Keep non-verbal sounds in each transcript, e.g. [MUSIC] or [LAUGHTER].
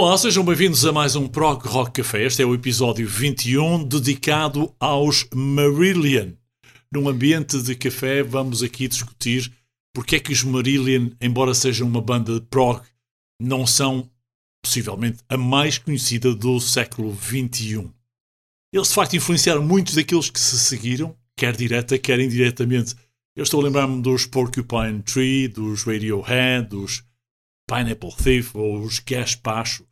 Olá, sejam bem-vindos a mais um Prog Rock Café. Este é o episódio 21 dedicado aos Marillion. Num ambiente de café, vamos aqui discutir porque é que os Marillion, embora sejam uma banda de prog, não são possivelmente a mais conhecida do século XXI. Eles de facto influenciaram muitos daqueles que se seguiram, quer direta, quer indiretamente. Eu estou a lembrar-me dos Porcupine Tree, dos Radiohead, dos Pineapple Thief ou os Gaspacho,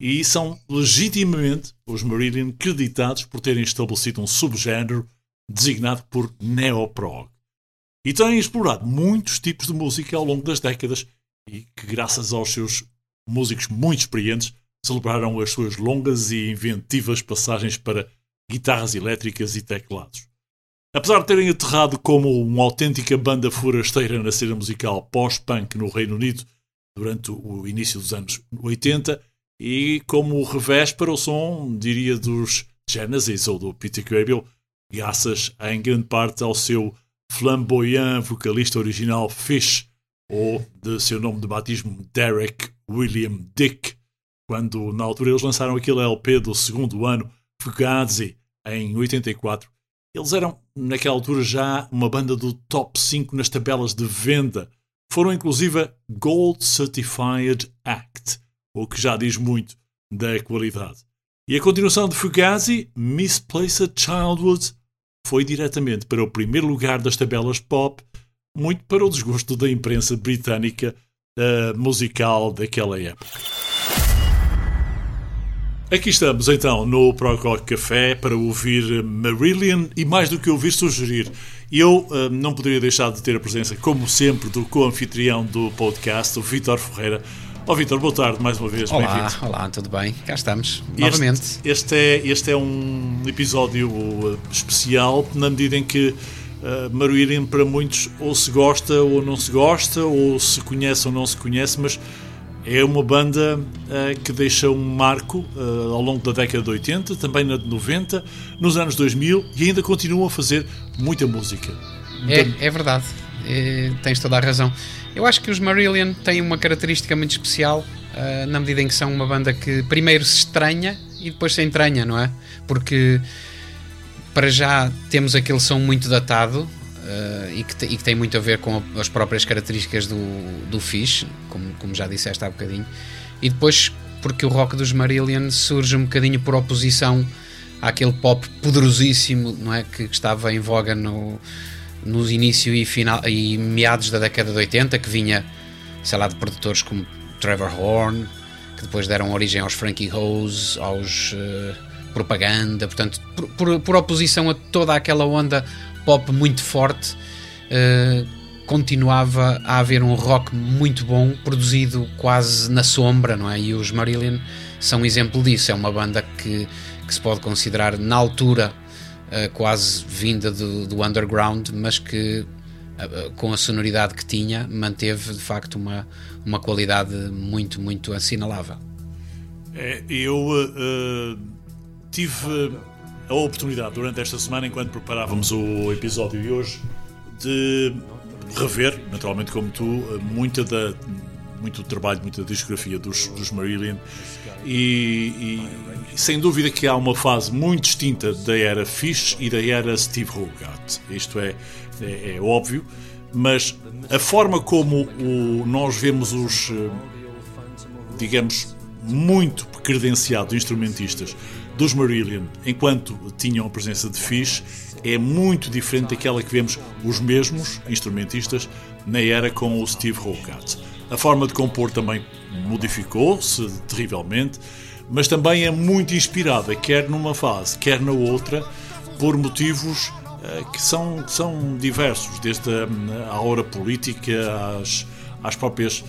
e são legitimamente os Marillion creditados por terem estabelecido um subgénero designado por neoprog. E têm explorado muitos tipos de música ao longo das décadas e que, graças aos seus músicos muito experientes, celebraram as suas longas e inventivas passagens para guitarras elétricas e teclados. Apesar de terem aterrado como uma autêntica banda forasteira na cena musical pós-punk no Reino Unido durante o início dos anos 80 e como revés para o som, diria, dos Genesis ou do Peter Gabriel, graças em grande parte ao seu flamboyant vocalista original Fish, ou de seu nome de batismo Derek William Dick, quando na altura eles lançaram aquele LP do segundo ano, Fugazi, em 84. Eles eram, naquela altura, já uma banda do top 5 nas tabelas de venda foram inclusive Gold Certified Act, o que já diz muito da qualidade. E a continuação de Fugazi, Misplaced Childhood, foi diretamente para o primeiro lugar das tabelas pop, muito para o desgosto da imprensa britânica uh, musical daquela época. Aqui estamos então no Pro Rock Café para ouvir Marillion e mais do que ouvir, sugerir. Eu uh, não poderia deixar de ter a presença, como sempre, do co-anfitrião do podcast, o Vitor Ferreira. Ó oh, Vitor, boa tarde mais uma vez. Olá, olá, tudo bem? Cá estamos, este, novamente. Este é, este é um episódio uh, especial na medida em que uh, para muitos ou se gosta ou não se gosta, ou se conhece ou não se conhece, mas é uma banda uh, que deixa um marco uh, ao longo da década de 80, também na de 90, nos anos 2000 e ainda continuam a fazer muita música. É, é verdade, é, tens toda a razão. Eu acho que os Marillion têm uma característica muito especial, uh, na medida em que são uma banda que primeiro se estranha e depois se entranha, não é? Porque para já temos aquele som muito datado, Uh, e, que te, e, que tem muito a ver com as próprias características do, do Fish, como, como já disseste há bocadinho, e depois porque o rock dos Marillion surge um bocadinho por oposição àquele pop poderosíssimo não é, que, que estava em voga no, nos início e, final, e meados da década de 80, que vinha, sei lá, de produtores como Trevor Horn, que depois deram origem aos Frankie Rose, aos uh, Propaganda, portanto, por, por, por oposição a toda aquela onda pop muito forte, uh, continuava a haver um rock muito bom, produzido quase na sombra, não é? E os Marillion são um exemplo disso. É uma banda que, que se pode considerar, na altura, uh, quase vinda do, do, underground, mas que, uh, com a sonoridade que tinha, manteve de facto uma, uma qualidade muito, muito assinalável. É, eu tive a oportunidade durante esta semana, enquanto preparávamos o episódio de hoje, de rever, naturalmente como tu, muita da, muito do trabalho, muita discografia dos, dos Marillion e, e, sem dúvida que há uma fase muito distinta da era Fish e da era Steve Hogarth. Isto é, é, é óbvio, mas a forma como o, nós vemos os, eh, digamos, muito credenciados instrumentistas dos Marillion, enquanto tinham a presença de Fish, é muito diferente daquela que vemos os mesmos instrumentistas na era com o Steve Hogarth. A forma de compor também modificou-se terrivelmente, mas também é muito inspirada, quer numa fase, quer na outra, por motivos uh, que são, são diversos, desde a, a hora política às, às próprias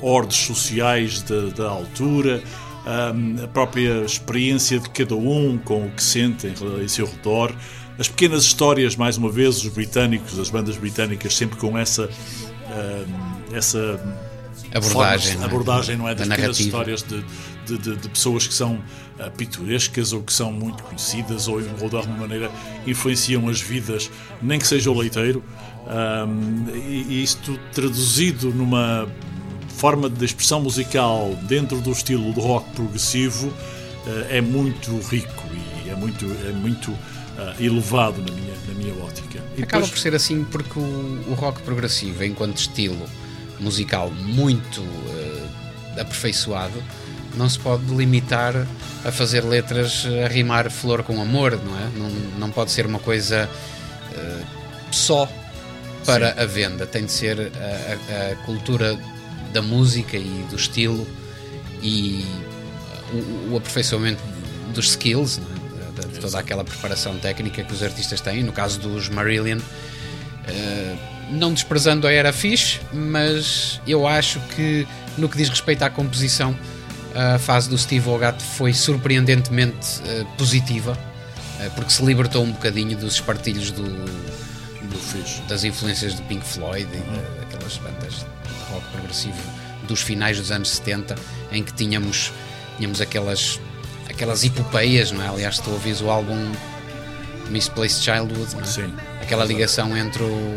um, ordens sociais da altura, a própria experiência de cada um com o que sente em seu redor, as pequenas histórias, mais uma vez, os britânicos, as bandas britânicas, sempre com essa. Essa abordagem, forma, abordagem não é? Das pequenas histórias de, de, de, de, pessoas que são uh, pitorescas ou que são muito conhecidas ou, ou de alguma maneira influenciam as vidas, nem que seja o leiteiro. Um, e, e isto traduzido numa forma de expressão musical dentro do estilo do rock progressivo é muito rico e é muito, é muito elevado na minha, na minha ótica. E Acaba depois... por ser assim porque o, o, rock progressivo, enquanto estilo musical muito uh, aperfeiçoado, não se pode limitar a fazer letras a rimar flor com amor, não é? Não, não pode ser uma coisa uh, só para Sim. a venda, tem de ser a, a, a, cultura da música e do estilo e o, o aperfeiçoamento dos skills, é? de, de, toda aquela preparação técnica que os artistas têm. No caso dos Marillion, uh, não desprezando a era fixe, mas eu acho que no que diz respeito à composição a fase do Steve Hogarth foi surpreendentemente uh, positiva, uh, porque se libertou um bocadinho dos espartilhos do, do das influências do Pink Floyd e uhum. daquelas bandas de rock progressivo dos finais dos anos 70, em que tínhamos, tínhamos aquelas, aquelas epopeias, não é? Aliás, estou a ouvir o álbum Misplaced Childhood, é? Sim, aquela ligação entre o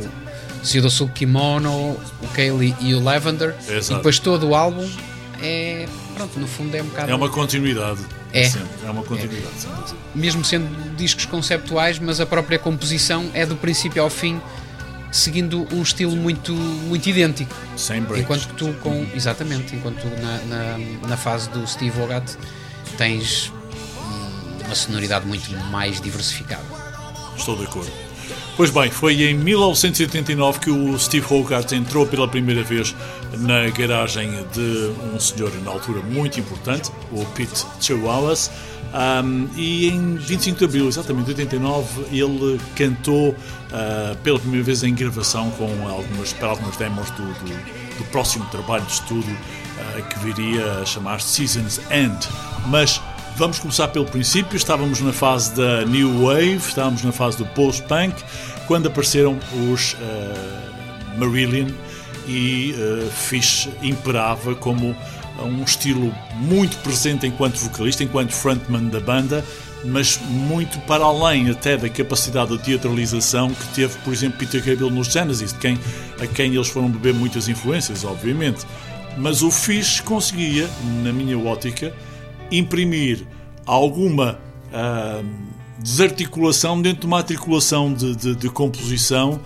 Sul Kimono, o Kaylee e o Lavender, Exato. e depois todo o álbum é pronto, no fundo é um bocado. É uma continuidade. É. Sempre. É uma continuidade, é. Mesmo sendo discos conceptuais, mas a própria composição é do princípio ao fim seguindo um estilo muito, muito idêntico. Sem breaks. Enquanto que tu com. Exatamente, enquanto tu na, na, na fase do Steve Hogarth tens uma sonoridade muito mais diversificada. Estou de acordo. Pois bem, foi em 1989 que o Steve Hogarth entrou pela primeira vez na garagem de um senhor na altura muito importante, o Pete Chihuahuas, um, e em 25 de abril, exatamente de 89, ele cantou uh, pela primeira vez em gravação com algumas, para algumas demos do, do, do próximo trabalho de estudo uh, que viria a chamar-se Season's End. Mas Vamos começar pelo princípio. Estávamos na fase da New Wave, estávamos na fase do post-punk, quando apareceram os uh, Marillion e uh, Fish imperava como um estilo muito presente enquanto vocalista, enquanto frontman da banda, mas muito para além até da capacidade de teatralização que teve, por exemplo, Peter Gabriel nos Genesis, de quem, a quem eles foram beber muitas influências, obviamente. Mas o Fish conseguia, na minha ótica, imprimir alguma uh, desarticulação dentro de uma articulação de, de, de, composição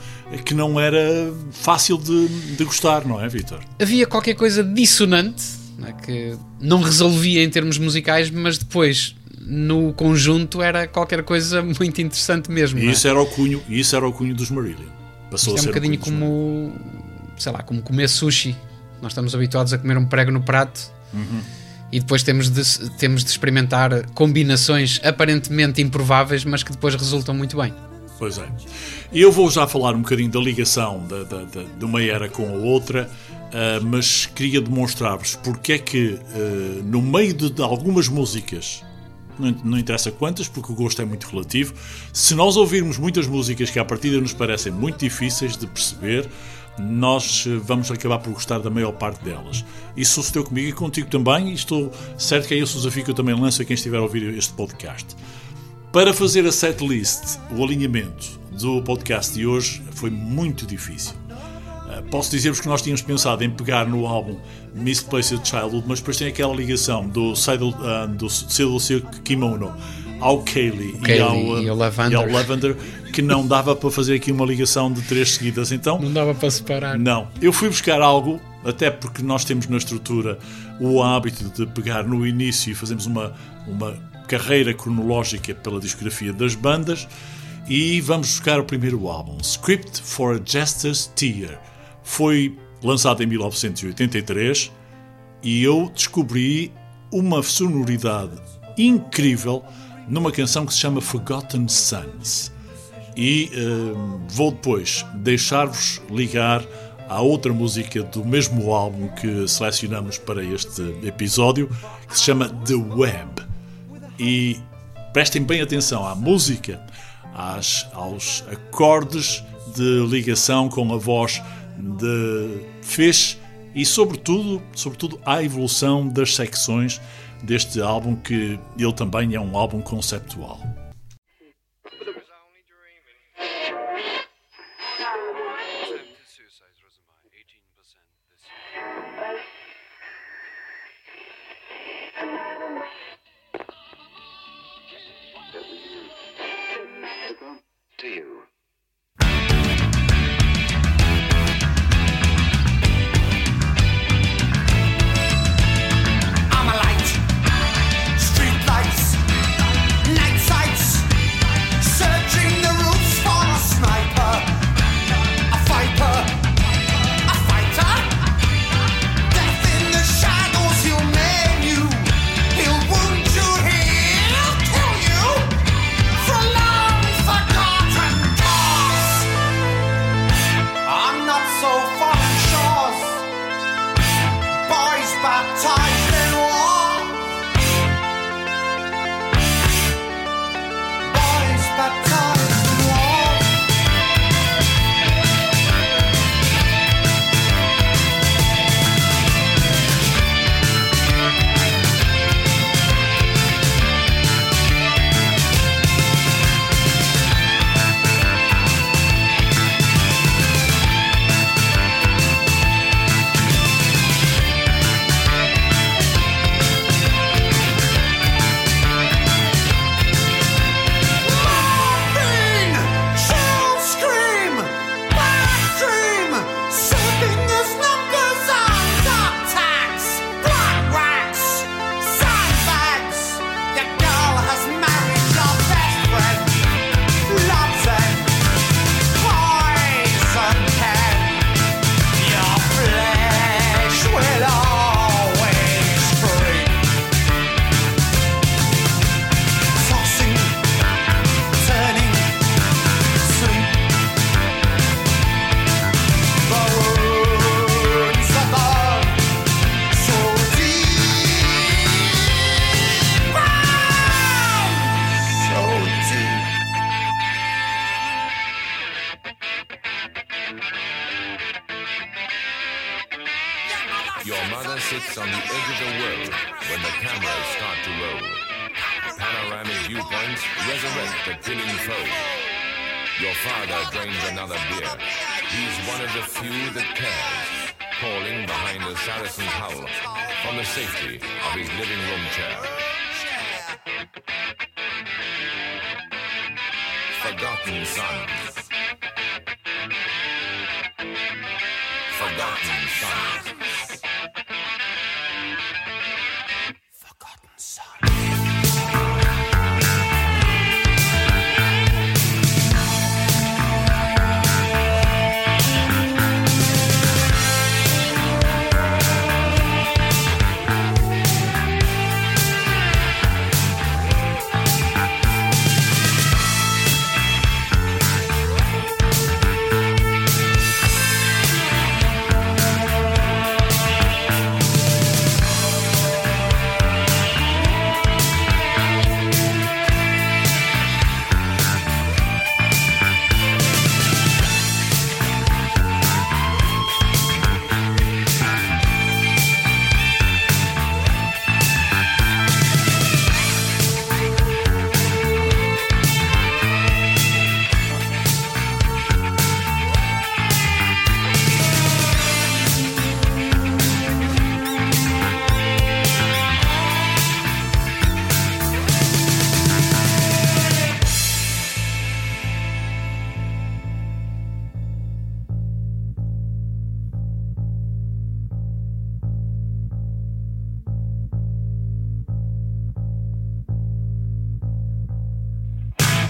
que não era fácil de, de gostar, não é, Vitor? Havia qualquer coisa dissonante não é? que não resolvia em termos musicais, mas depois no conjunto era qualquer coisa [LAUGHS] muito interessante mesmo. E isso, é? era o cunho, isso era o cunho dos Marillion. Passou Isto a é um bocadinho como, sei lá, como comer sushi. Nós estamos habituados a comer um prego no prato. Uhum e depois temos de, temos de experimentar combinações aparentemente improváveis, mas que depois resultam muito bem. Pois é. Eu vou já falar um bocadinho da ligação da, da, de uma era com a outra, uh, mas queria demonstrar-vos porque é que, uh, no meio de, de algumas músicas, não, não, interessa quantas, porque o gosto é muito relativo, se nós ouvirmos muitas músicas que à partida nos parecem muito difíceis de perceber, nós eh, vamos acabar por gostar da maior parte delas. Isso sucedeu comigo e contigo também, e estou certo que é esse o desafio que eu também lanço a quem estiver a ouvir este podcast. Para fazer a setlist, o alinhamento do podcast de hoje foi muito difícil. Eh, posso dizer-vos que nós tínhamos pensado em pegar no álbum Misplaced Childhood, mas depois tem aquela ligação do Seidel, uh, do Seidel Kimono ao Kaylee, e, ao, e, ao Lavender. e ao Lavender que não dava para fazer aqui uma ligação de três seguidas. Então, não dava para separar. Não. Eu fui buscar algo, até porque nós temos na estrutura o hábito de pegar no início e fazemos uma, uma carreira cronológica pela discografia das bandas. E vamos buscar o primeiro álbum, Script for a Jester's Tear. Foi lançado em 1983 e eu descobri uma sonoridade incrível numa canção que se chama Forgotten Sons. E uh, vou depois deixar-vos ligar à outra música do mesmo álbum que selecionamos para este episódio, que se chama The Web. E prestem bem atenção à música, às, aos acordes de ligação com a voz de Fish e, sobretudo, sobretudo à evolução das secções deste álbum, que ele também é um álbum conceptual. to you.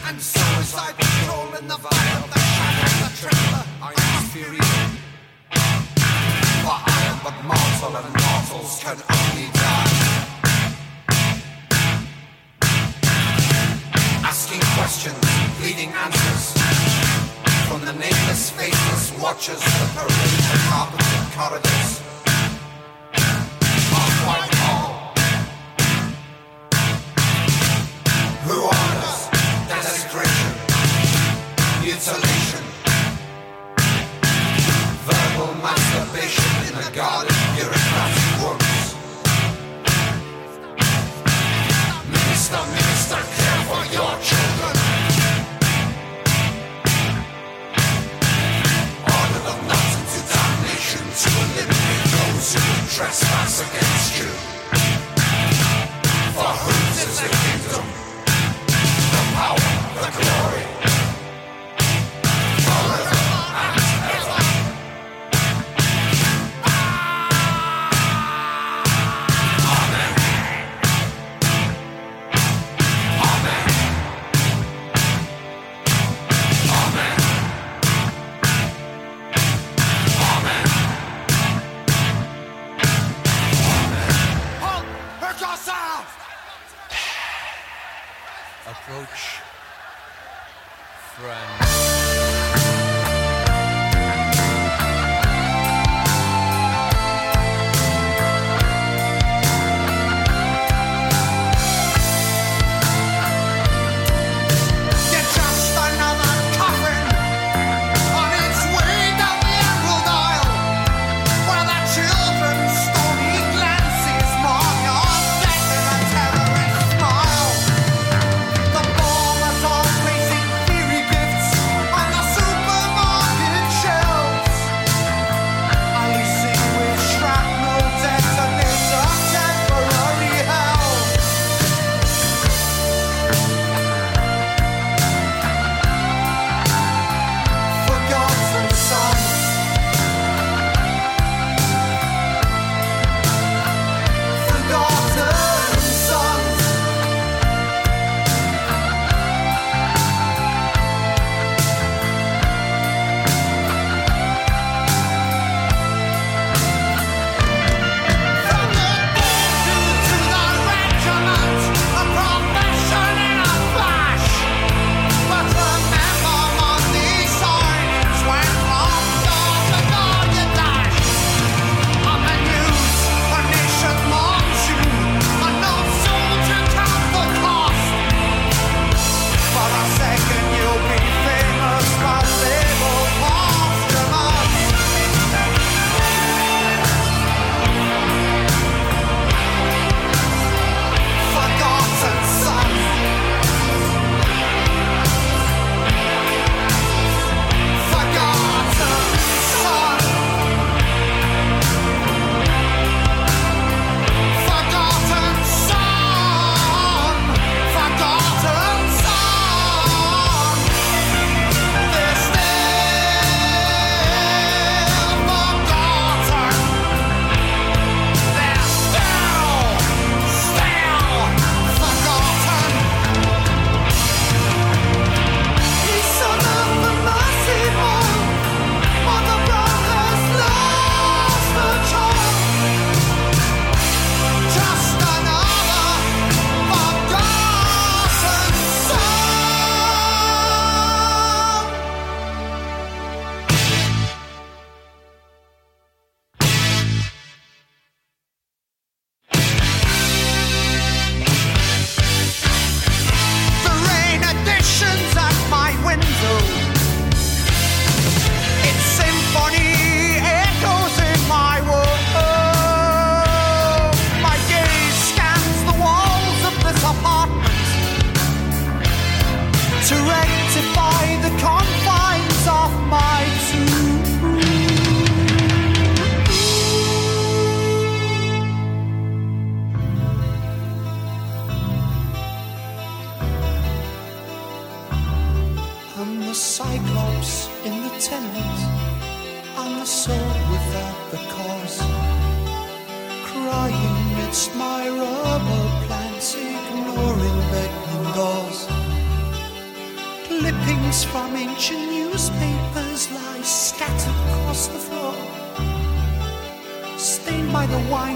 and suicide control in the vial, the cannon, the trailer. I am fury. For I am but mortal, and mortals can only die. Asking questions, pleading answers. From the nameless, faceless watchers, the parade, the carpeted corridors. trespass against you.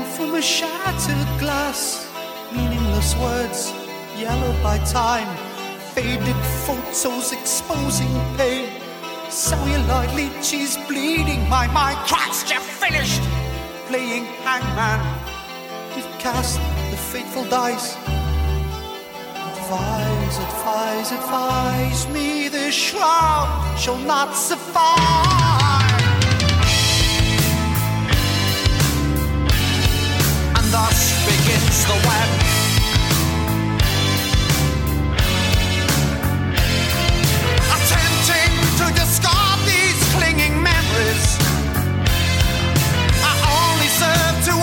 from a shattered glass. Meaningless words, yellow by time. Faded photos exposing pain. Celluloid leeches bleeding my mind. Christ, you're finished! Playing hangman. You've cast the fateful dice. Advise, advise, advise me. This shroud shall not suffice. against the web. Attempting to discard these clinging memories. I only serve to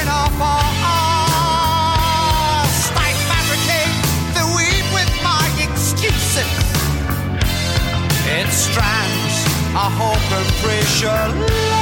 in past. I fabricate weave with my excuses. It strands a hope pressure.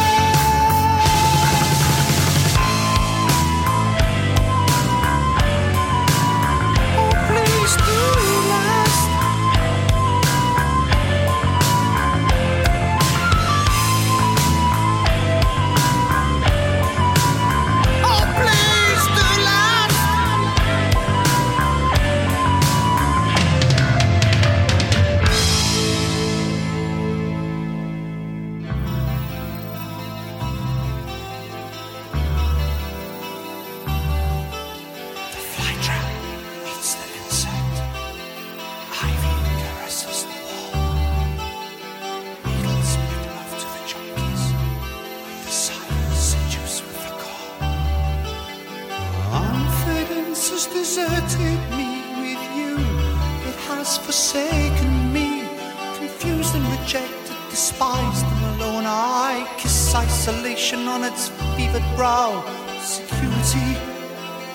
isolation on its fevered brow. Security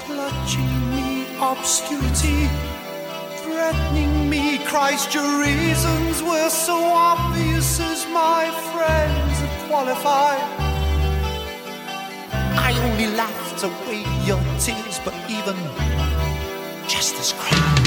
clutching me, obscurity threatening me. Christ, your reasons were so obvious as my friends have qualified. I only laughed away your tears, but even just as crying.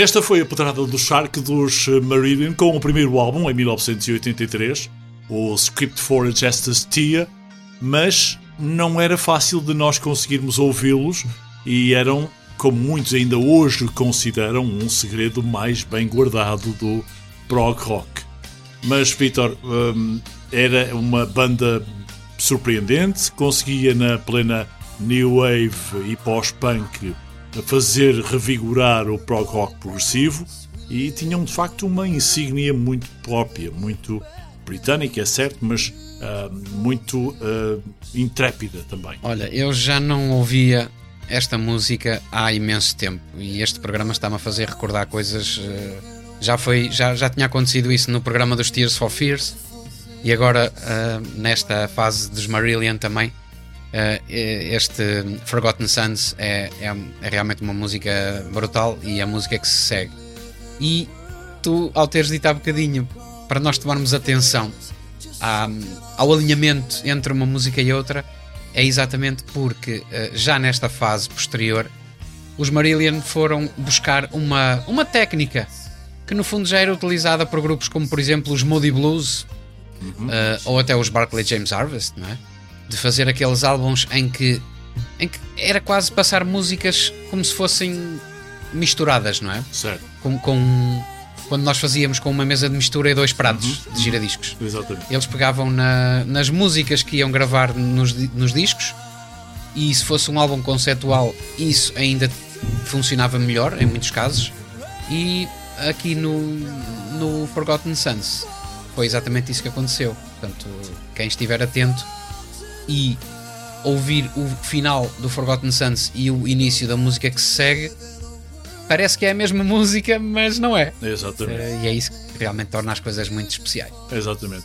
Esta foi a pedrada do Shark dos eh, Marillion com o primeiro álbum em 1983, o Script for a Justice Tia, mas não era fácil de nós conseguirmos ouvi-los e eram, como muitos ainda hoje consideram, um segredo mais bem guardado do prog rock. Mas, Vitor, hum, era uma banda surpreendente, conseguia na plena new wave e pós-punk fazer revigorar o prog rock progressivo e tinham de facto uma insígnia muito própria, muito britânica, é certo, mas ah, muito ah, intrépida também. Olha, eu já não ouvia esta música há imenso tempo e este programa está-me a fazer recordar coisas. eh, já, foi, já, já tinha acontecido isso no programa dos Tears for Fears e agora nesta fase dos Marillion também. Eh, este Forgotten Sons é, é, é realmente uma música brutal e é a música que se segue. E tu, ao teres dito há bocadinho, para nós tomarmos atenção à- ao alinhamento entre uma música e outra, é exatamente porque eh, já nesta fase posterior os Marillion foram buscar uma, uma técnica que no fundo já era utilizada por grupos como por exemplo os Moody Blues eh, ou até os Barclay James Harvest, não é? De fazer aqueles álbuns em que, em que era quase passar músicas como se fossem misturadas, não é? Certo, Com, com- quando nós fazíamos com uma mesa de mistura e dois pratos de giradiscos. exatamente. Eles pegavam na- nas músicas que iam gravar nos, nos discos e se fosse um álbum conceptual, isso ainda funcionava melhor em muitos casos. E aqui no, no Forgotten Sons foi exatamente isso que aconteceu. Portanto, quem estiver atento e ouvir o final do Forgotten Sons e o início da música que se segue, parece que é a mesma [LAUGHS] música, mas não é. Exatamente. Eh, E é isso que realmente torna as coisas muito especiais. Exatamente.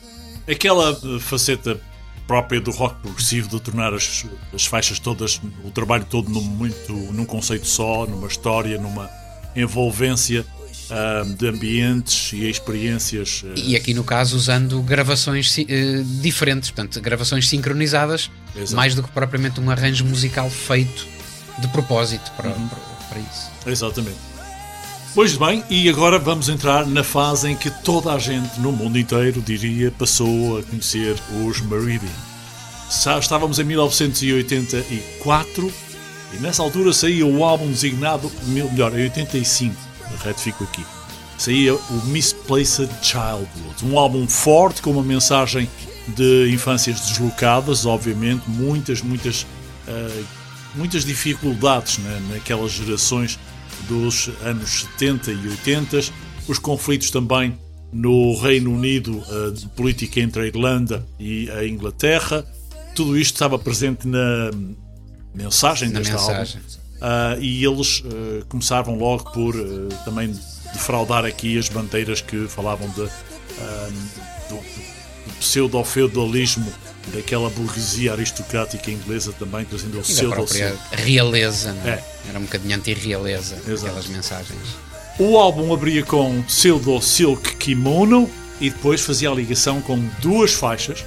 Aquela eh, faceta própria do rock progressivo de tornar as, as faixas todas, o trabalho todo num, muito, num conceito só, numa história, numa envolvência ah, de ambientes e experiências. eh, E aqui no caso usando gravações eh, diferentes, portanto, gravações sincronizadas, Exato. mais do que propriamente um arranjo musical feito de propósito para, Uhum. para, para isso. Exatamente. Pois bem, e agora vamos entrar na fase em que toda a gente no mundo inteiro, diria, passou a conhecer os Meridian. Estávamos em 1984 e nessa altura saía o álbum designado, melhor, em 85, retifico aqui. Saía o Misplaced Childhood, um álbum forte com uma mensagem de infâncias deslocadas, obviamente, muitas, muitas ah, muitas dificuldades né, naquelas gerações dos anos 70 e 80, os conflitos também no Reino Unido, a de política entre a Irlanda e a Inglaterra, tudo isto estava presente na mensagem Na deste mensagem. álbum. Ah, e eles ah, começaram logo por ah, também defraudar aqui as bandeiras que falavam de, do, do pseudo-feudalismo daquela burguesia aristocrática inglesa também, trazendo o pseudo própria realeza, não é? É. Era um bocadinho anti-realeza aquelas mensagens. O álbum abria com Pseudo Silk Kimono e depois fazia a ligação com duas faixas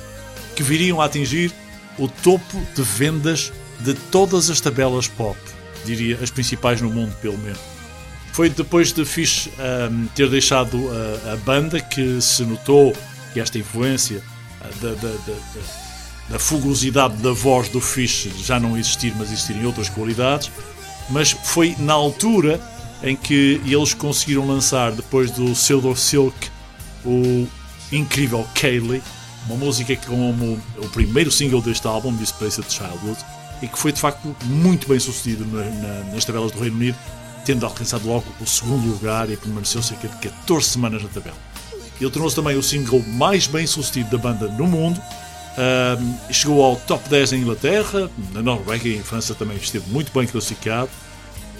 que viriam a atingir o topo de vendas de todas as tabelas pop, diria as principais no mundo, pelo menos. Foi depois de Fish ahm, ter deixado a, a banda que se notou que esta influência ah, da, da, da, da- da fugosidade da voz do Fish já não existir, mas existirem outras qualidades. Mas foi na altura em que eles conseguiram lançar, depois do Pseudo Silk, o incrível Kaylee, uma música como o primeiro single deste álbum, Displaced Childhood, e que foi de facto muito bem sucedido na- na- nas tabelas do Reino Unido, tendo alcançado logo o segundo lugar e permaneceu cerca de 14 semanas na tabela. Ele tornou-se também o single mais bem sucedido da banda no mundo. Ahm, chegou ao top 10 em Inglaterra, na Noruega e em França também esteve muito bem classificado.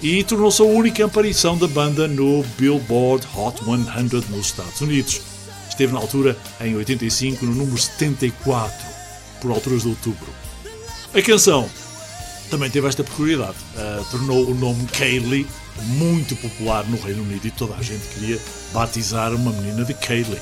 E tornou-se a única aparição da banda no Billboard Hot 100 nos Estados Unidos. Esteve na altura, em 85, no número 74, por alturas de outubro. A canção também teve esta peculiaridade. Ah, tornou o nome Kaylee muito popular no Reino Unido e toda a gente queria batizar uma menina de Kaylee.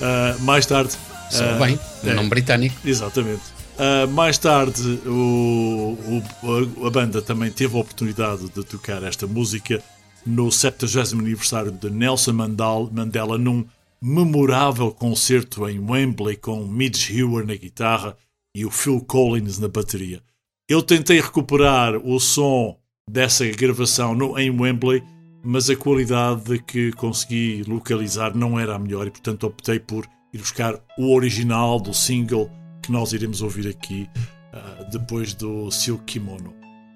Ah, mais tarde. Ah, bem, é, nome britânico. Exatamente. Ah, mais tarde, o- o- a banda também teve a oportunidade de tocar esta música no 70 aniversário de Nelson Mandal- Mandela num memorável concerto em Wembley com Midge Ure na guitarra e o Phil Collins na bateria. Eu tentei recuperar o som dessa gravação no, em Wembley, mas a qualidade que consegui localizar não era a melhor e, portanto, optei por ir buscar o original do single que nós iremos ouvir aqui ah, depois do Silk Kimono.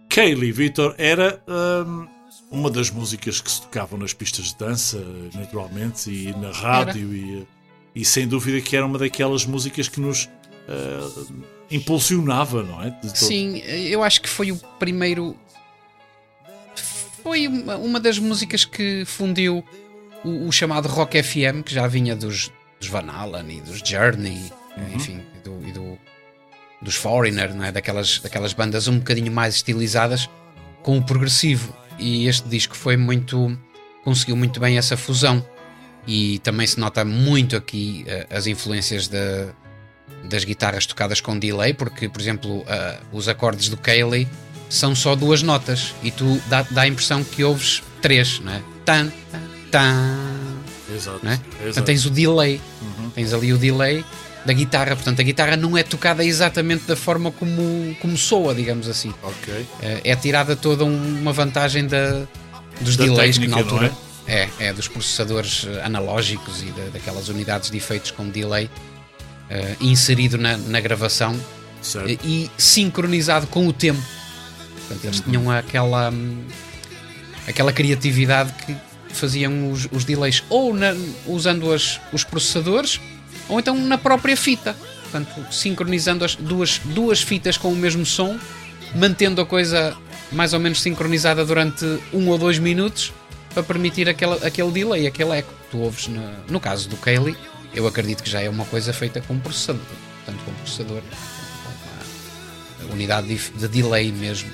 Kaylee Victor era ahm, uma das músicas que se tocavam nas pistas de dança, naturalmente, e na rádio, e, e sem dúvida que era uma daquelas músicas que nos ah, impulsionava, não é? Sim, eu acho que foi o primeiro. Foi uma, uma das músicas que fundiu o, o chamado Rock FM, que já vinha dos, dos Van Halen e dos Journey, enfim, e, do, e do- dos Foreigner, não é? daquelas, daquelas bandas um bocadinho mais estilizadas com o progressivo. E este disco foi muito. conseguiu muito bem essa fusão. E também se nota muito aqui eh, as influências da, das guitarras tocadas com delay, porque, por exemplo, ah, os acordes do Kaylee são só duas notas e tu dá, dá a impressão que ouves três, não é? Tan, tan, Exato. não é? exato. Portanto, tens o delay, tens ali o delay da guitarra, portanto, a guitarra não é tocada exatamente da forma como, como soa, digamos assim. Ok. Eh, É tirada toda um- uma vantagem da, dos Da delays que na técnica, altura. É, é dos processadores eh, analógicos e da- daquelas unidades de efeitos com delay inserido na, na gravação Certo. e, e sincronizado com o tempo. Portanto, eles tinham aquela, hum, aquela criatividade que faziam os, os delays ou na- usando as- os processadores ou então na própria fita. Portanto, sincronizando as duas, duas fitas com o mesmo som, mantendo a coisa mais ou menos sincronizada durante um ou dois minutos para permitir aquela, aquele delay, aquele eco que tu ouves. na- no caso do Kaylee, eu acredito que já é uma coisa feita com processador, portanto, com processador, com uma unidade de, de delay mesmo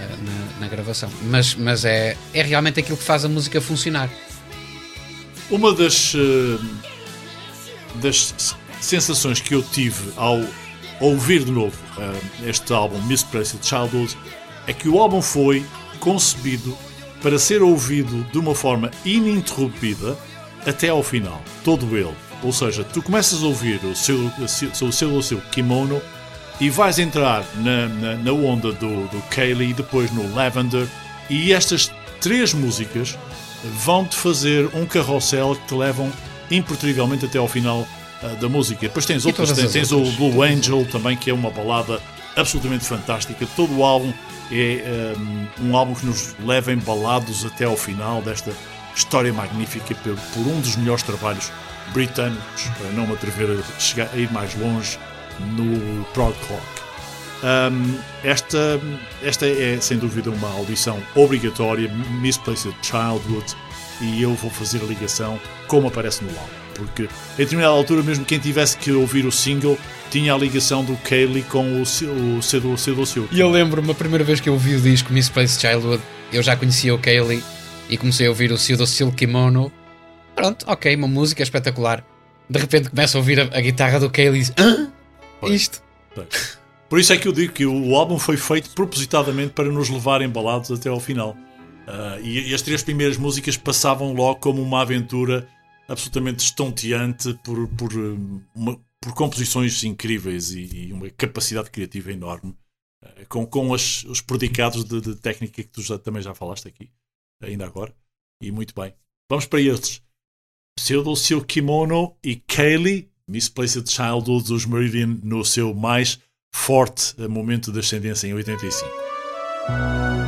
eh, na, na gravação. Mas, mas é, é realmente aquilo que faz a música funcionar. Uma das, eh, das sensações que eu tive ao ouvir de novo eh, este álbum Misplaced Childhood é que o álbum foi concebido para ser ouvido de uma forma ininterrompida até ao final, todo ele. Ou seja, tu começas a ouvir o seu, o seu, o seu, kimono e vais entrar na, na, na onda do, do Kaylee, depois no Lavender, e estas três músicas vão-te fazer um carrossel que te levam impertrivelmente até ao final ah, da música. Depois tens outras, tens, tens outras. o Blue Angel também, que é uma balada absolutamente fantástica. Todo o álbum é um, um álbum que nos leva embalados até ao final desta história magnífica por, por um dos melhores trabalhos britânicos, para não me atrever a, chegar, a ir mais longe, no prog rock. Um, esta, esta é sem dúvida uma audição obrigatória, Misplaced Childhood, e eu vou fazer a ligação como aparece no álbum. Porque em determinada altura, mesmo quem tivesse que ouvir o single, tinha a ligação do Kaylee com o, o Cedo Cedo Seu. E eu lembro-me, a primeira vez que eu ouvi o disco Misplaced Childhood, eu já conhecia o Kaylee e comecei a ouvir o Pseudo Silk Kimono. Pronto, ok, uma música espetacular. De repente começo a ouvir a, a guitarra do Kaylee e diz, Hã? Isto? Por isso é que eu digo que o, álbum foi feito propositadamente para nos levar embalados até ao final. Ah, e, e as três primeiras músicas passavam logo como uma aventura absolutamente estonteante por, por, hum, uma- por composições incríveis e, e uma capacidade criativa enorme, ah, com, com as- os predicados de, de técnica que tu já, também já falaste aqui, ainda agora. E muito bem. Vamos para estes. Pseudo Seu Kimono e Kaylee, Misplaced Childhood dos Meridian, no seu mais forte momento de ascendência em 85.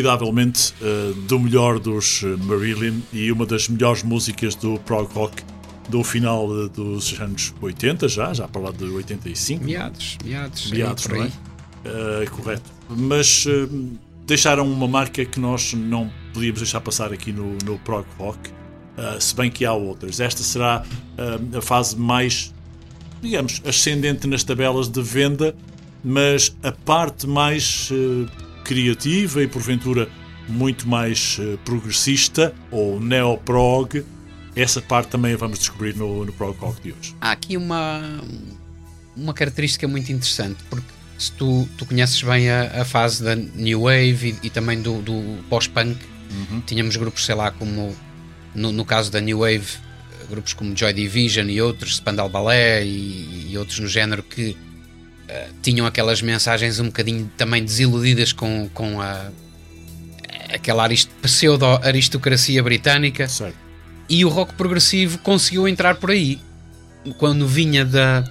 Inolvidavelmente eh, do melhor dos eh, Marillion e uma das melhores músicas do prog rock do final eh, dos anos 80 já, já para lá de 85. Meados, meados. Meados, aí por não é? Eh, correto. Mas deixaram uma marca que nós não podíamos deixar passar aqui no, no prog rock, se bem que há outras. Esta será a fase mais, digamos, ascendente nas tabelas de venda, mas a parte mais eh, criativa e porventura muito mais eh, progressista ou neoprog, essa parte também a vamos descobrir no, no prog rock de hoje. Há aqui uma, uma característica muito interessante, porque se tu, tu conheces bem a, a fase da New Wave e, e também do, do pós-punk, tínhamos grupos, sei lá, como no, no caso da New Wave, grupos como Joy Division e outros, Spandau Ballet e, e outros no género que eh, tinham aquelas mensagens um bocadinho também desiludidas com, com a, aquela arist, pseudo-aristocracia britânica Certo. e o rock progressivo conseguiu entrar por aí quando vinha da,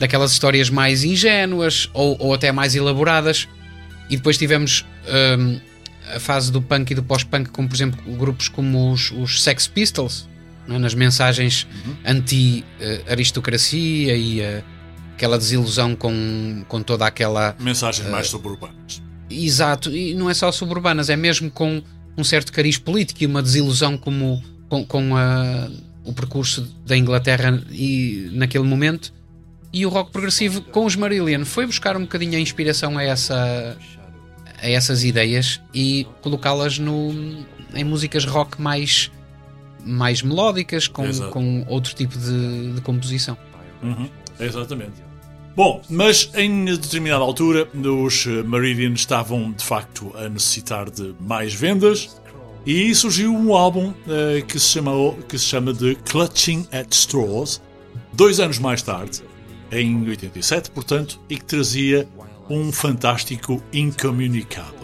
daquelas histórias mais ingênuas ou, ou até mais elaboradas e depois tivemos hum, a fase do punk e do pós-punk como por exemplo grupos como os, os Sex Pistols é? nas mensagens anti-aristocracia e eh, aquela desilusão com, com toda aquela Mensagens mais suburbanas. Exato, e não é só suburbanas, é mesmo com um certo cariz político e uma desilusão como, com, com a- o percurso da Inglaterra e, naquele momento. E o rock progressivo com os Marillion foi buscar um bocadinho a inspiração a, essa, a essas ideias e colocá-las em músicas rock mais, mais melódicas, com, Exato. com outro tipo de, de composição. Uhum, exatamente. Bom, mas em determinada altura os eh, Meridian estavam de facto a necessitar de mais vendas e surgiu um álbum eh, que, se chamou, que se chama de Clutching at Straws, dois anos mais tarde, em 87, portanto, e que trazia um fantástico Incomunicado.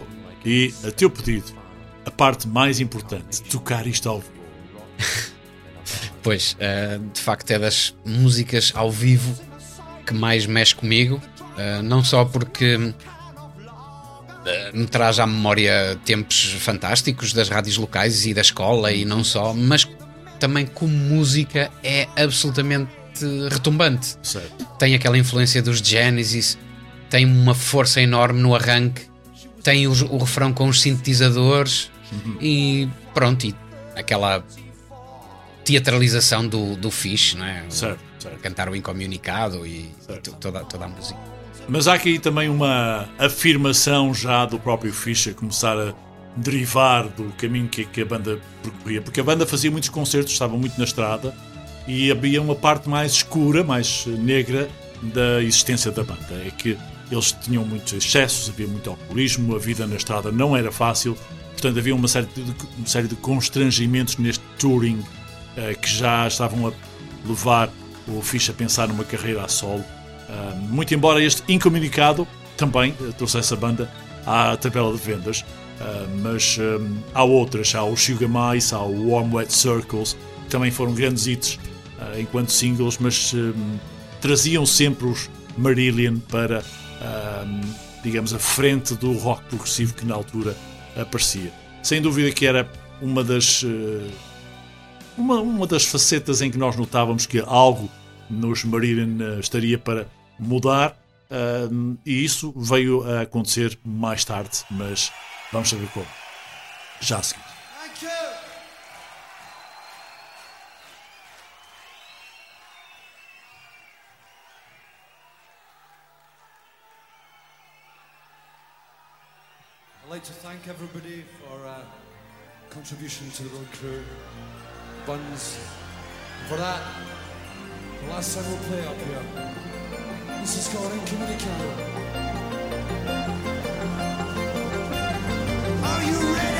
E, a teu pedido, a parte mais importante, tocar isto ao vivo. [LAUGHS] Pois, eh, de facto é das músicas ao vivo que mais mexe comigo, eh, não só porque eh, me traz à memória tempos fantásticos das rádios locais e da escola e não só, mas também como música é absolutamente retumbante. Certo. Tem aquela influência dos Genesis, tem uma força enorme no arranque, tem os- o refrão com os sintetizadores e pronto, e aquela teatralização do, do Fish, não é? Certo, certo. Cantar o incomunicado e to- toda, toda a música. Mas há aqui também uma afirmação já do próprio Fischer começar a derivar do caminho que, que a banda percorria, porque a banda fazia muitos concertos, estava muito na estrada e havia uma parte mais escura, mais negra da existência da banda. É que eles tinham muitos excessos, havia muito alcoolismo, a vida na estrada não era fácil, portanto havia uma série de, uma série de constrangimentos neste touring eh, que já estavam a levar o Fish a pensar numa carreira a solo. Ah, muito embora este incomunicado também eh, trouxesse a banda à tabela de vendas, ah, mas hum, há outras, há o Sugar Mice, há o Warm Wet Circles, que também foram grandes hits ah, enquanto singles, mas hum, traziam sempre os Marillion para, hum, digamos, a frente do rock progressivo que na altura aparecia. Sem dúvida que era uma das eh, uma, uma das facetas em que nós notávamos que algo nos Marillion eh, estaria para mudar ahm, e isso veio a acontecer mais tarde, mas vamos saber como. Já a seguir. I'd like to thank everybody for uh, contribution to the road crew, Buns. For that, the last song we'll play up here. This is called Incommunicado. Are you ready?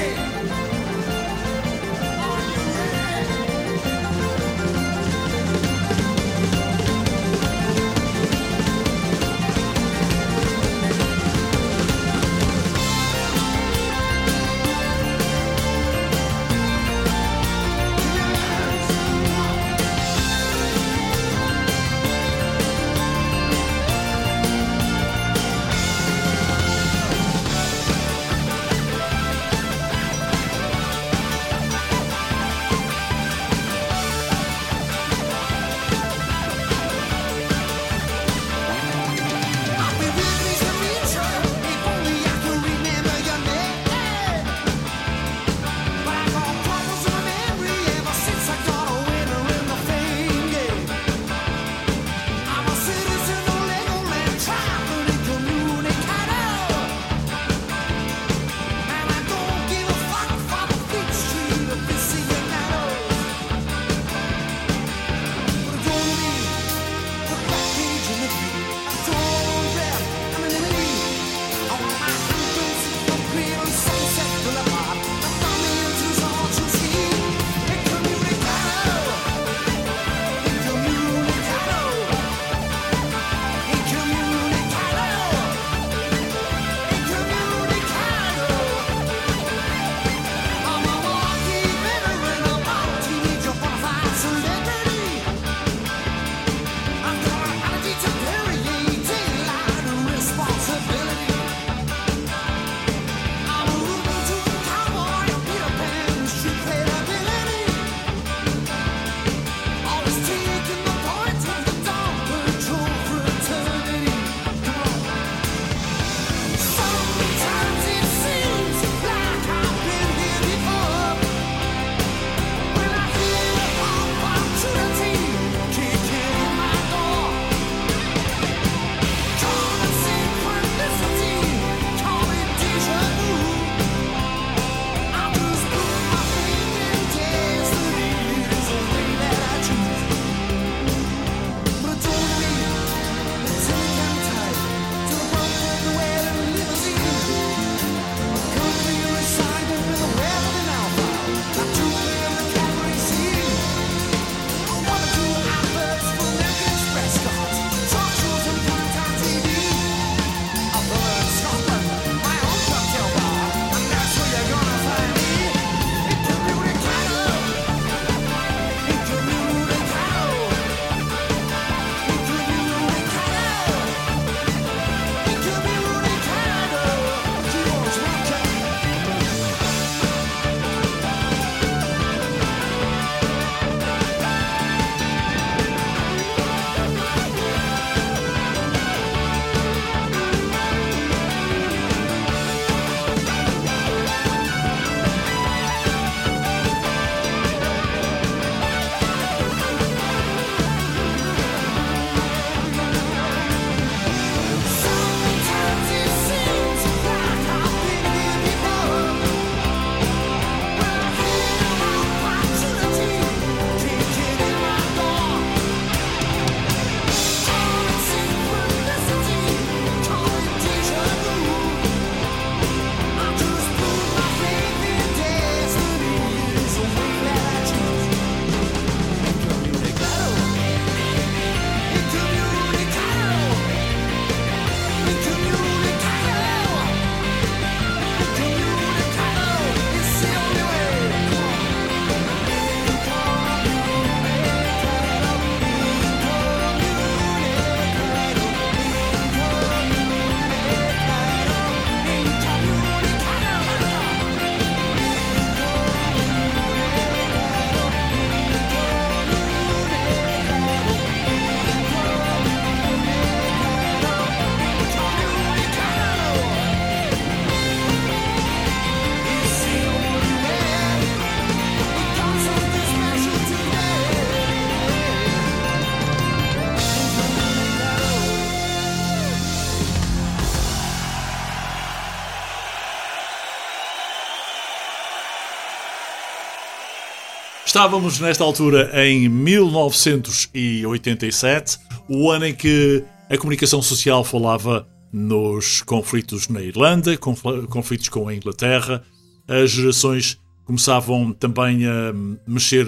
Estávamos nesta altura em 1987, o ano em que a comunicação social falava nos conflitos na Irlanda, confl- conflitos com a Inglaterra, as gerações começavam também a mexer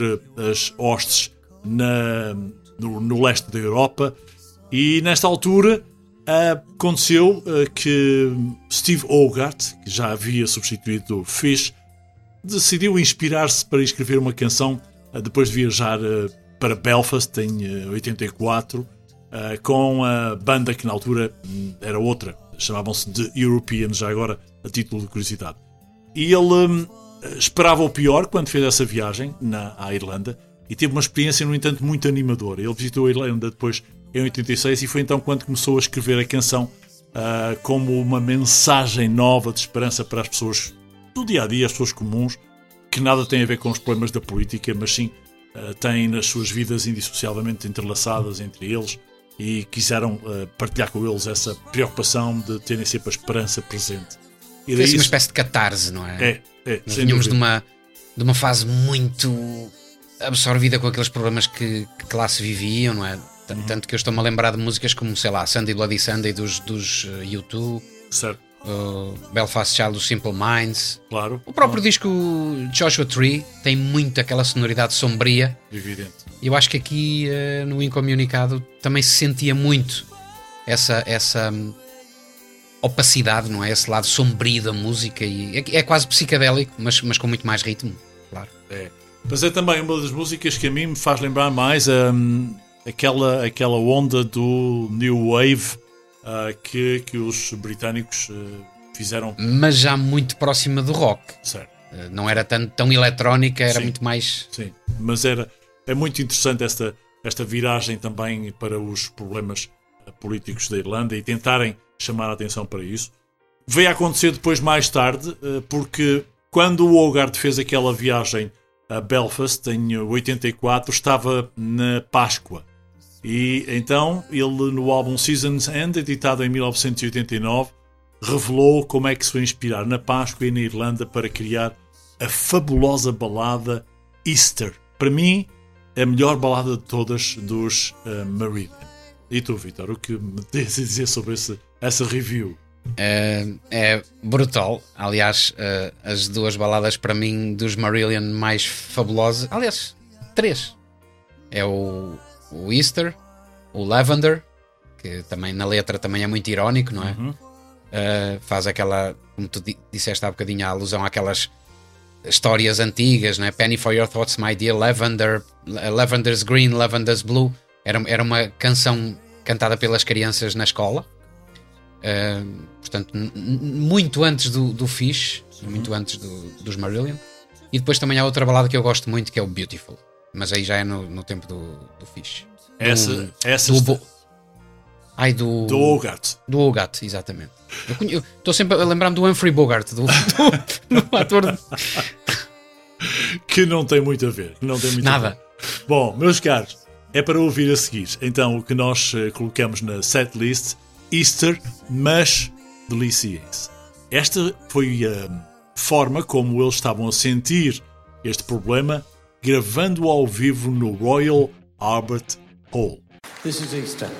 as hostes na- no, no leste da Europa. E nesta altura aconteceu eh, que Steve Hogarth, que já havia substituído Fish, decidiu inspirar-se para escrever uma canção eh, depois de viajar eh, para Belfast em eh, 84 eh, com a banda que na altura hum, era outra, chamavam-se The Europeans, já agora a título de curiosidade. E ele hum, esperava o pior quando fez essa viagem na, à Irlanda e teve uma experiência, no entanto, muito animadora. Ele visitou a Irlanda depois em 86 e foi então quando começou a escrever a canção ah, como uma mensagem nova de esperança para as pessoas do dia a dia, as pessoas comuns, que nada têm a ver com os problemas da política, mas sim ah, têm nas suas vidas indissociavelmente entrelaçadas entre eles e quiseram ah, partilhar com eles essa preocupação de terem sempre a esperança presente. E daí assim uma espécie de catarse, não é? é, é, Nós sem vinhamos de uma, de uma fase muito absorvida com aqueles problemas que, que lá se viviam, não é? Uhum. Tanto que eu estou-me a lembrar de músicas como, sei lá, Sunday Bloody Sunday dos, dos uh, U2, Certo, uh, Belfast Child dos Simple Minds. claro. O próprio disco Joshua Tree tem muito aquela sonoridade sombria. Evidente. E eu acho que aqui uh, no Incomunicado também se sentia muito essa, essa hum, opacidade, não é? Esse lado sombrio da música. E é, é quase psicadélico, mas, mas com muito mais ritmo, claro. É. Mas é também uma das músicas que a mim me faz lembrar mais hum, aquela, aquela onda do New Wave ah, que, que os britânicos ah, fizeram. Mas já muito próxima do rock. Certo. Uh, Não era tão, tão eletrónica, era Sim. muito mais. Sim. Mas era, é muito interessante esta, esta viragem também para os problemas políticos da Irlanda e tentarem chamar a atenção para isso. Veio a acontecer depois, mais tarde, porque quando o Hogarth fez aquela viagem a Belfast, em 84, estava na Páscoa. E então ele, no álbum Seasons End, editado em 1989, revelou como é que se foi inspirar na Páscoa e na Irlanda para criar a fabulosa balada Easter. Para mim, a melhor balada de todas dos uh, Marillion. E tu, Vitor, o que me [LAUGHS] tens a dizer sobre esse, essa review? Uh, é brutal. Aliás, uh, as duas baladas para mim dos Marillion mais fabulosas. Aliás, três: é o, o Easter, o Lavender, que também na letra também é muito irónico, não é? Uh, faz aquela, como tu di- disseste há bocadinho, a alusão àquelas histórias antigas, né? Penny for your thoughts, my dear, Lavender, Lavender's green, Lavender's blue. Era, era uma canção cantada pelas crianças na escola. Uh, portanto, muito antes do, do Fish, muito antes do- dos Marillion. E depois também há outra balada que eu gosto muito que é o Beautiful, mas aí já é no, no tempo do, do Fish. Essa, do, essa do, Ai, do. do Hogarth. Do Hogarth, exatamente. Eu Estou sempre a lembrar-me do Humphrey Bogart, do, [LAUGHS] do, do ator. de- que não tem muito a ver. que Não tem muito a Nada. ver. Bom, meus caros, é para ouvir a seguir. Então, o que nós eh, colocamos na setlist, Easter, mas deliciem-se. Esta foi a forma como eles estavam a sentir este problema, gravando ao vivo no Royal Albert Hall. This is Easter.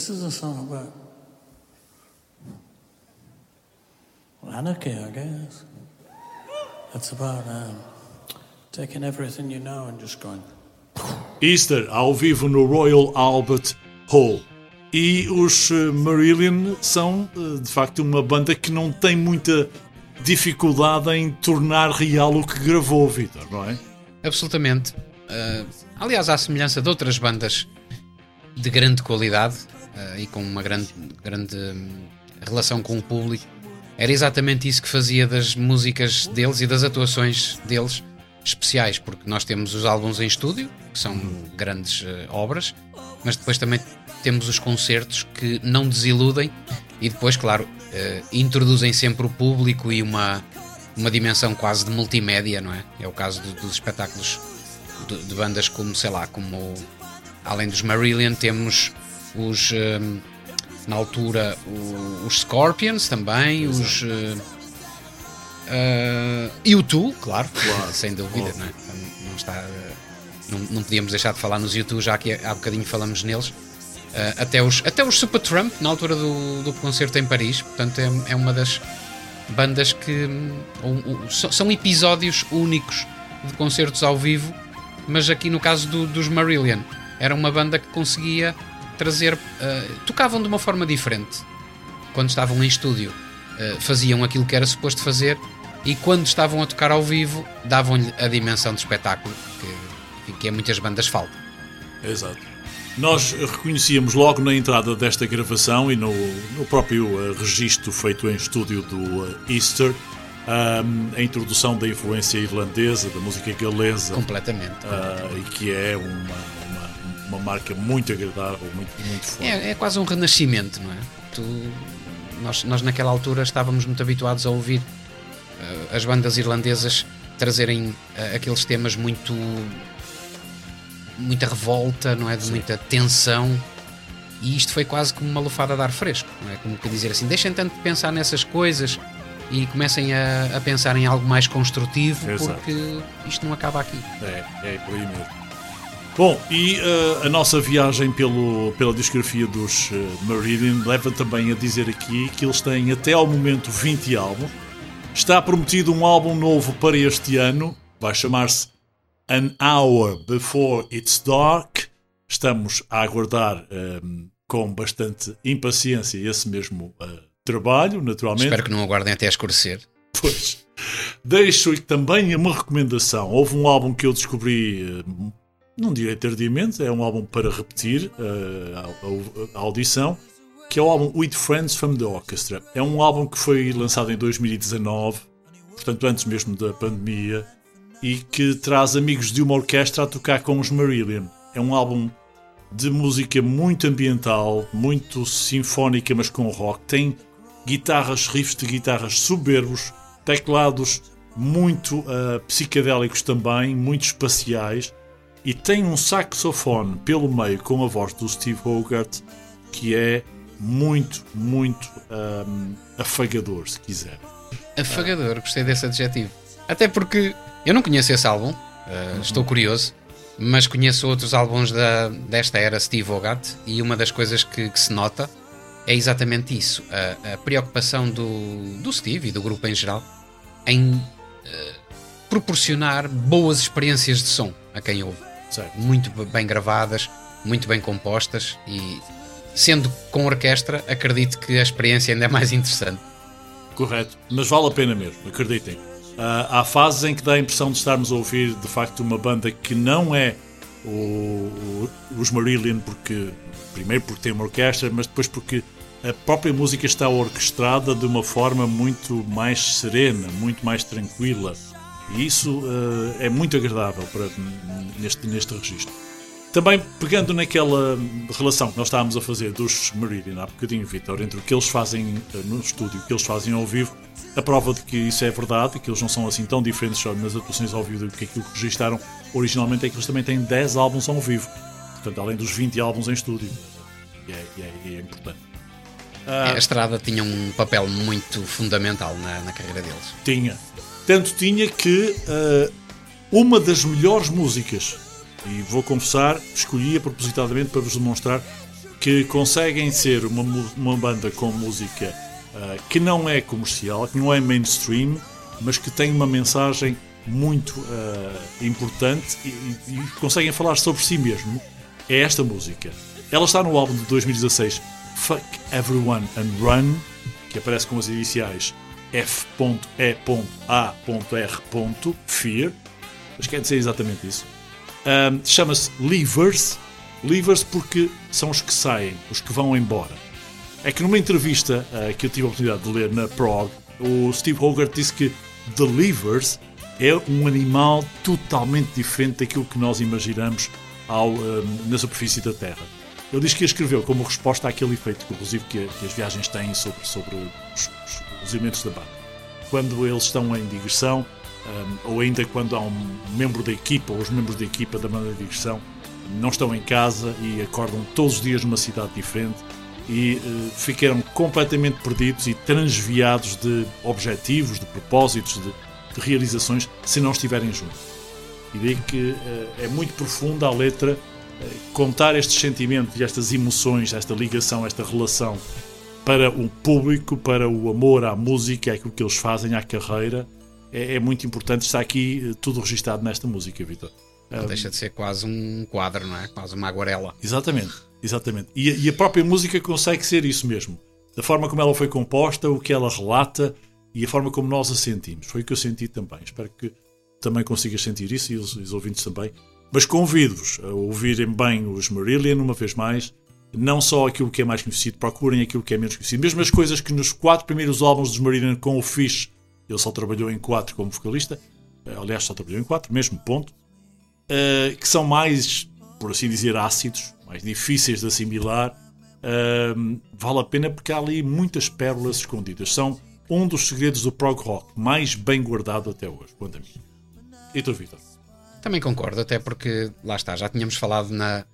This is a song about anarchy, I guess. It's about um, taking everything you know and just going. Easter, ao vivo no Royal Albert Hall. E os eh, Marillion são, eh, de facto, uma banda que não tem muita dificuldade em tornar real o que gravou, Vitor, não é? Absolutamente. Uh, aliás, à semelhança de outras bandas de grande qualidade uh, e com uma grande, grande relação com o público, era exatamente isso que fazia das músicas deles e das atuações deles especiais, porque nós temos os álbuns em estúdio, que são grandes uh, obras, mas depois também temos os concertos que não desiludem e depois, claro, uh, introduzem sempre o público e uma, uma dimensão quase de multimédia, não é? É o caso do- dos espetáculos de, de bandas como, sei lá, como além dos Marillion, temos os um, na altura o- os Scorpions também, os uh, e o Tu, claro, sem dúvida, não, é? não está uh, não, não podíamos deixar de falar nos U2, já que há bocadinho falamos neles. Uh, até, os, até os Supertramp, na altura do, do concerto em Paris, portanto, é, é uma das bandas que um, um, são episódios únicos de concertos ao vivo, mas aqui no caso do- dos Marillion, era uma banda que conseguia trazer. uh, tocavam de uma forma diferente quando estavam em estúdio, uh, faziam aquilo que era suposto fazer e quando estavam a tocar ao vivo, davam-lhe a dimensão de espetáculo que, que a muitas bandas falta. Exato. Nós reconhecíamos logo na entrada desta gravação e no, no próprio eh, registro feito em estúdio do eh, Easter a introdução da influência irlandesa, da música galesa, Completamente. ah, e que é uma, uma, uma marca muito agradável, muito, muito forte. É, é quase um renascimento, não é? Tu, nós, nós naquela altura estávamos muito habituados a ouvir eh, as bandas irlandesas trazerem eh, aqueles temas muito muita revolta, não é? De muita tensão. E isto foi quase como uma lufada de ar fresco, não é? Como que dizer assim, deixem tanto de pensar nessas coisas e comecem a, a pensar em algo mais construtivo, Exato. porque isto não acaba aqui. É, é por aí mesmo. Bom, e eh, a nossa viagem pelo, pela discografia dos eh, Marillion leva também a dizer aqui que eles têm até ao momento 20 álbuns. Está prometido um álbum novo para este ano, vai chamar-se An Hour Before It's Dark. Estamos a aguardar eh, com bastante impaciência esse mesmo eh, trabalho, naturalmente. Espero que não aguardem até escurecer. Pois. Deixo também uma recomendação. Houve um álbum que eu descobri, não direi tardiamente, é um álbum para repetir eh, a, a- a audição, que é o álbum With Friends from the Orchestra. É um álbum que foi lançado em 2019, portanto antes mesmo da pandemia, e que traz amigos de uma orquestra a tocar com os Marillion. É um álbum de música muito ambiental, muito sinfónica, mas com rock. Tem guitarras, riffs de guitarras soberbos, teclados muito ah, psicadélicos também, muito espaciais, e tem um saxofone pelo meio com a voz do Steve Hogarth que é muito, muito ahm, afagador, se quiser. Afagador, gostei desse adjetivo. Até porque eu não conheço esse álbum, uh, estou curioso, mas conheço outros álbuns da, desta era Steve Hogarth e uma das coisas que, que se nota é exatamente isso: a, a preocupação do, do Steve e do grupo em geral em uh, proporcionar boas experiências de som a quem ouve. Certo. Muito bem gravadas, muito bem compostas e sendo com orquestra, acredito que a experiência ainda é mais interessante. Correto, mas vale a pena mesmo, acreditem. Ah, há fases em que dá a impressão de estarmos a ouvir de facto uma banda que não é o- o- os Marillion, porque primeiro porque tem uma orquestra, mas depois porque a própria música está orquestrada de uma forma muito mais serena, muito mais tranquila. E isso ah, é muito agradável para, neste, neste registro. Também pegando naquela relação que nós estávamos a fazer dos Meridian há bocadinho, Vitor, entre o que eles fazem eh, no estúdio e o que eles fazem ao vivo, a prova de que isso é verdade e que eles não são assim tão diferentes nas atuações ao vivo do que aquilo que registaram originalmente é que eles também têm 10 álbuns ao vivo. Portanto, além dos 20 álbuns em estúdio. E é, é- é importante. A estrada tinha um papel muito fundamental na, na carreira deles. Tinha. Tanto tinha que eh, uma das melhores músicas, e vou confessar, escolhia propositadamente para vos demonstrar que conseguem ser uma, uma banda com música ah, que não é comercial, que não é mainstream, mas que tem uma mensagem muito ah, importante e, e- e conseguem falar sobre si mesmo. É esta música. Ela está no álbum de 2016 Fuck Everyone and Run, que aparece com as iniciais F.E.A.R. Mas quer dizer exatamente isso. Um, Chama-se Leavers. Leavers porque são os que saem, os que vão embora. É que numa entrevista uh, que eu tive a oportunidade de ler na Prog, o Steve Hogarth disse que The Leavers é um animal totalmente diferente daquilo que nós imaginamos ao, na superfície da Terra. Ele diz que a escreveu como resposta àquele efeito corrosivo que, que as viagens têm sobre, sobre os, os- os elementos da banda. Quando eles estão em digressão, um, ou ainda quando há um membro da equipa, ou os membros da equipa da banda de digressão, não estão em casa e acordam todos os dias numa cidade diferente e eh, ficaram completamente perdidos e transviados de objetivos, de propósitos, de, de realizações, se não estiverem juntos. E daí que eh, é muito profunda a letra eh, contar estes sentimentos e estas emoções, esta ligação, esta relação para o público, para o amor à música, àquilo que eles fazem, à carreira. É, é muito importante, está aqui eh, tudo registado nesta música, Vitor. Não deixa de ser quase um quadro, não é? Quase uma aguarela. Exatamente, exatamente. E, a- e a própria música consegue ser isso mesmo. Da forma como ela foi composta, o que ela relata e a forma como nós a sentimos. Foi o que eu senti também. Espero que também consigas sentir isso e os, os ouvintes também. Mas convido-vos a ouvirem bem os Marillion uma vez mais. Não só aquilo que é mais conhecido, procurem aquilo que é menos conhecido. Mesmo as coisas que nos quatro primeiros álbuns dos Marillion com o Fish, ele só trabalhou em quatro como vocalista. Eh, Aliás, só trabalhou em quatro, mesmo ponto. Uh, que são mais, por assim dizer, ácidos, mais difíceis de assimilar, uh, vale a pena porque há ali muitas pérolas escondidas. São um dos segredos do prog rock mais bem guardado até hoje, quanto a mim. E tu, Vitor? Também concordo, até porque, lá está, já tínhamos falado na,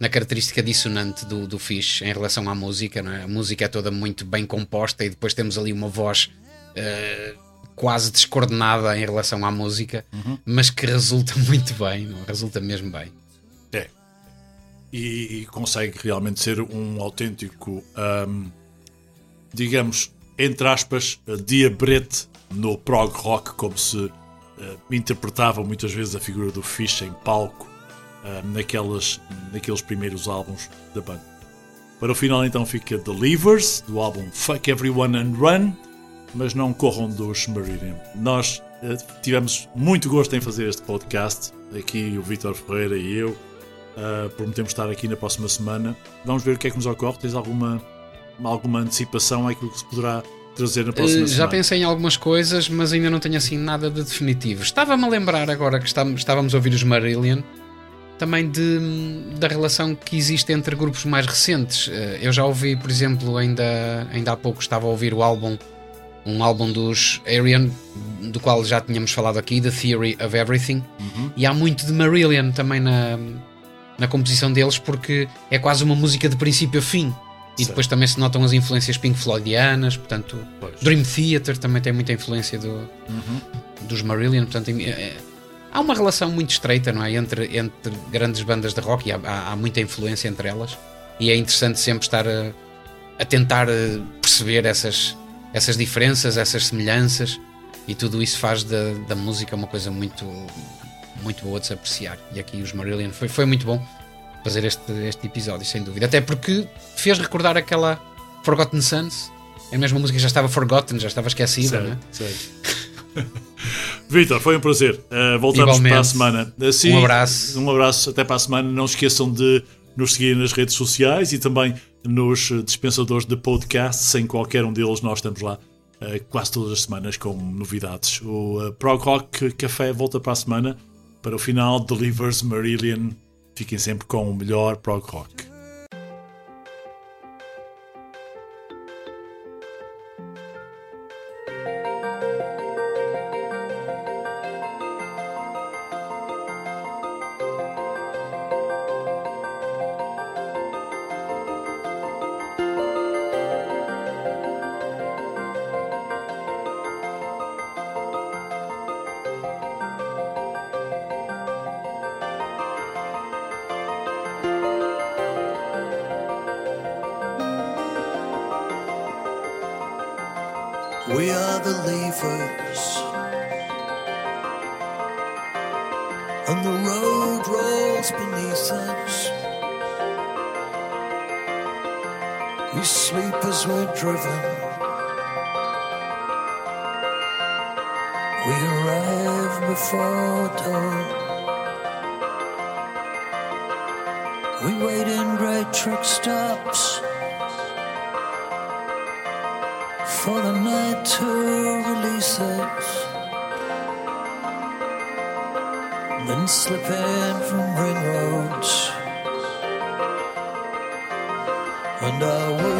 na característica dissonante do, do Fish em relação à música, não é? A música é toda muito bem composta e depois temos ali uma voz eh, quase descoordenada em relação à música, mas que resulta [LAUGHS] muito bem, não? resulta mesmo bem. É. E, e consegue realmente ser um autêntico, um, digamos, entre aspas, diabrete no prog rock, como se uh, interpretava muitas vezes a figura do Fish em palco uh, naquelas, naqueles primeiros álbuns da banda. Para o final, então, fica The Levers, do álbum Fuck Everyone and Run, mas não corram dos Marillion. Nós eh, tivemos muito gosto em fazer este podcast, aqui o Vítor Ferreira e eu. Uh, prometemos estar aqui na próxima semana. Vamos ver o que é que nos ocorre. Tens alguma, alguma antecipação àquilo que se poderá trazer na próxima Eh, já semana? pensei em algumas coisas, mas ainda não tenho assim nada de definitivo. Estava-me a lembrar agora que estávamos, estávamos a ouvir os Marillion também de, da relação que existe entre grupos mais recentes. Eh, Eu já ouvi, por exemplo, ainda, ainda há pouco estava a ouvir o álbum, um álbum dos Arian, do qual já tínhamos falado aqui, The Theory of Everything, e há muito de Marillion também na, na composição deles, porque é quase uma música de princípio a fim. E depois também se notam as influências Pink Floydianas, portanto, Pois. Dream Theater também tem muita influência do, dos Marillion, portanto, é- há uma relação muito estreita, não é? Entre, entre grandes bandas de rock e há, há- há muita influência entre elas, e é interessante sempre estar a, a tentar eh, perceber essas, essas diferenças, essas semelhanças, e tudo isso faz da, da música uma coisa muito, muito boa de se apreciar. E aqui os Marillion foi, foi muito bom fazer este, este episódio, sem dúvida, até porque fez recordar aquela Forgotten Sons. É mesmo a música já estava forgotten, já estava esquecida, não é? Sério, sério. [LAUGHS] Vitor, foi um prazer. Uh, voltamos Igualmente. para a semana. Assim, Um abraço. Um abraço até para a semana. Não esqueçam de nos seguir nas redes sociais e também nos eh, dispensadores de podcasts. Em qualquer um deles, nós estamos lá eh, quase todas as semanas com novidades. O eh, Prog Rock Café volta para a semana. Para o final, Delivers Marillion. Fiquem sempre com o melhor Prog Rock. We are the leavers, and the road rolls beneath us. We sleep as we're driven. We arrive before dawn. We wait in great truck stops for the night to release us. Then slip in from ring roads. And I work